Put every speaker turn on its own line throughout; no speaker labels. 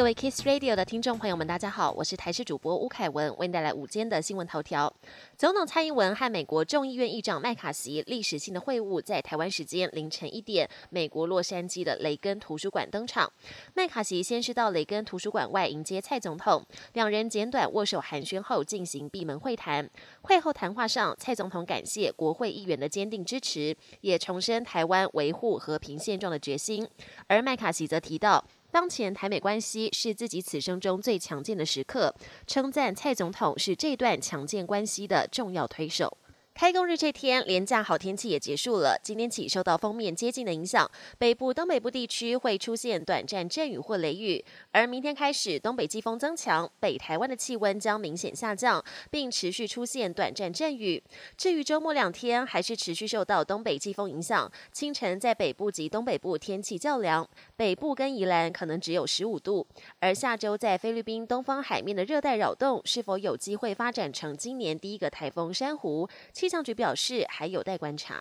各位 Kiss Radio 的听众朋友们，大家好，我是台视主播吴凯文，为您带来午间的新闻头条。总统蔡英文和美国众议院议长麦卡锡历史性的会晤，在台湾时间凌晨一点，美国洛杉矶的雷根图书馆登场。麦卡锡先是到雷根图书馆外迎接蔡总统，两人简短握手寒暄后进行闭门会谈。会后谈话上，蔡总统感谢国会议员的坚定支持，也重申台湾维护和平现状的决心。而麦卡锡则提到。当前台美关系是自己此生中最强健的时刻，称赞蔡总统是这段强健关系的重要推手。开工日这天，连假好天气也结束了。今天起，受到锋面接近的影响，北部、东北部地区会出现短暂阵雨或雷雨。而明天开始，东北季风增强，北台湾的气温将明显下降，并持续出现短暂阵雨。至于周末两天，还是持续受到东北季风影响，清晨在北部及东北部天气较凉，北部跟宜兰可能只有十五度。而下周在菲律宾东方海面的热带扰动，是否有机会发展成今年第一个台风珊瑚？气象局表示，还有待观察。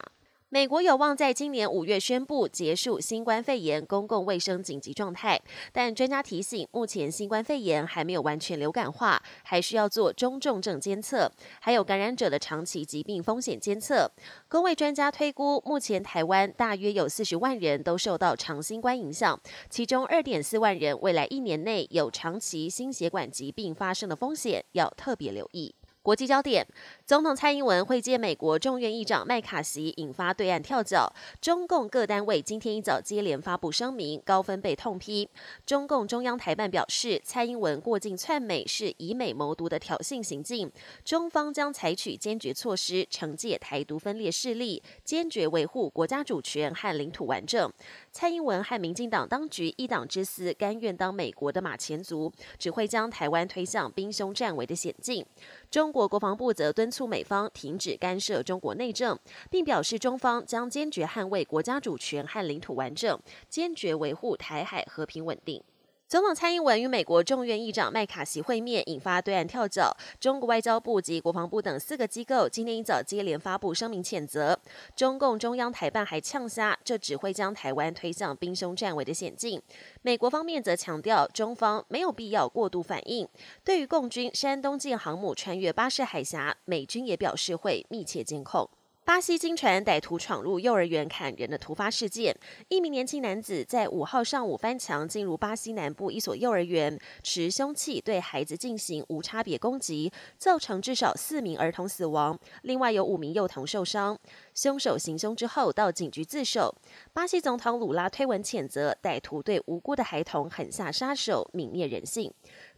美国有望在今年五月宣布结束新冠肺炎公共卫生紧急状态，但专家提醒，目前新冠肺炎还没有完全流感化，还需要做中重症监测，还有感染者的长期疾病风险监测。公卫专家推估，目前台湾大约有四十万人都受到长新冠影响，其中二点四万人未来一年内有长期心血管疾病发生的风险，要特别留意。国际焦点：总统蔡英文会见美国众院议长麦卡锡，引发对岸跳脚。中共各单位今天一早接连发布声明，高分被痛批。中共中央台办表示，蔡英文过境窜美是以美谋独的挑衅行径，中方将采取坚决措施惩戒台独分裂势力，坚决维护国家主权和领土完整。蔡英文和民进党当局一党之私，甘愿当美国的马前卒，只会将台湾推向兵凶战危的险境。中国国防部则敦促美方停止干涉中国内政，并表示中方将坚决捍卫国家主权和领土完整，坚决维护台海和平稳定。总统蔡英文与美国众院议长麦卡锡会面，引发对岸跳脚。中国外交部及国防部等四个机构今天一早接连发布声明谴责。中共中央台办还呛瞎，这只会将台湾推向兵凶战危的险境。美国方面则强调，中方没有必要过度反应。对于共军山东舰航母穿越巴士海峡，美军也表示会密切监控。巴西经传歹徒闯入幼儿园砍人的突发事件，一名年轻男子在五号上午翻墙进入巴西南部一所幼儿园，持凶器对孩子进行无差别攻击，造成至少四名儿童死亡，另外有五名幼童受伤。凶手行凶之后到警局自首。巴西总统鲁拉推文谴责歹徒对无辜的孩童狠下杀手，泯灭人性。